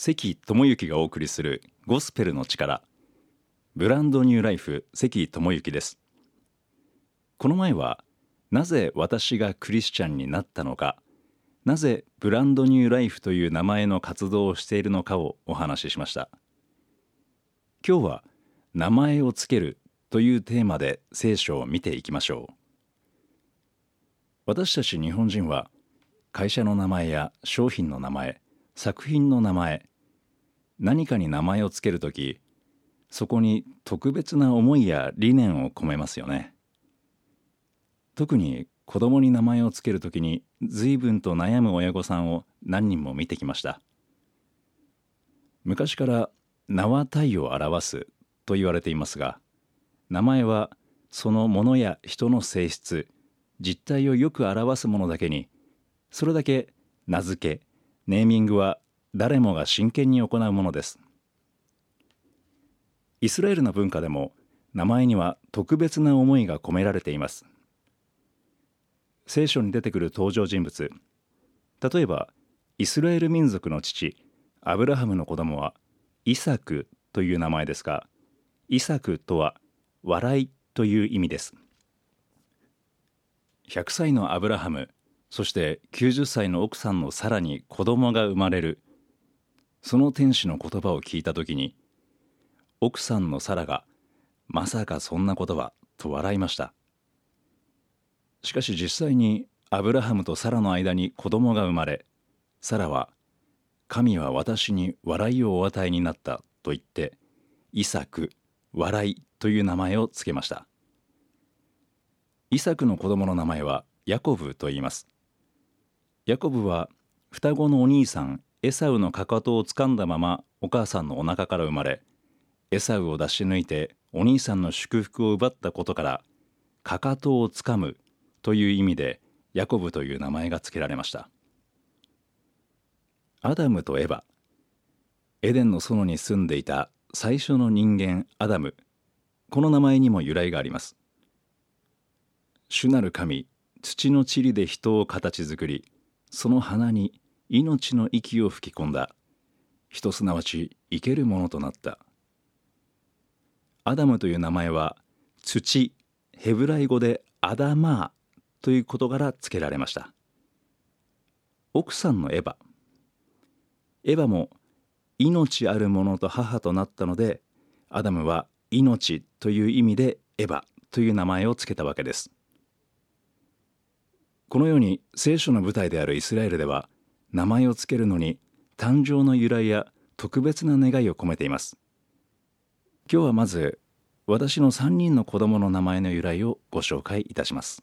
関智之がお送りするゴスペルの力。ブランドニューライフ関智之です。この前はなぜ私がクリスチャンになったのかなぜブランドニューライフという名前の活動をしているのかをお話ししました。今日は名前をつけるというテーマで聖書を見ていきましょう。私たち日本人は会社の名前や商品の名前作品の名前何かに名前をつけるときそこに特別な思いや理念を込めますよね。特に子供に名前をつけるときに随分と悩む親御さんを何人も見てきました。昔から名は体を表すと言われていますが名前はそのものや人の性質実態をよく表すものだけにそれだけ名付けネーミングは誰もが真剣に行うものです。イスラエルの文化でも名前には特別な思いが込められています。聖書に出てくる登場人物。例えばイスラエル民族の父アブラハムの子供はイサクという名前ですがイサクとは笑いという意味です。100歳のアブラハムそして90歳の奥さんのさらに子供が生まれるその天使の言葉を聞いた時に奥さんのサラがまさかそんなことは？と笑いました。しかし実際にアブラハムとサラの間に子供が生まれサラは神は私に笑いをお与えになったと言ってイサク笑いという名前を付けました。イサクの子供の名前はヤコブと言います。ヤコブは双子のお兄さんエサウのかかとを掴んだままお母さんのお腹から生まれエサウを出し抜いてお兄さんの祝福を奪ったことからかかとをつかむという意味でヤコブという名前が付けられました。アダムとエバエデンの園に住んでいた最初の人間アダムこの名前にも由来があります。主なる神土の塵で人を形作りその鼻に命の息を吹き込んだ。人すなわち生けるものとなった。アダムという名前は土ヘブライ語でアダマーということから付けられました。奥さんのエヴァ。エヴァも命あるものと母となったのでアダムは命という意味でエヴァという名前を付けたわけです。このように聖書の舞台であるイスラエルでは名前を付けるのに誕生の由来や特別な願いを込めています。今日はまず私の3人の子供の名前の由来をご紹介いたします。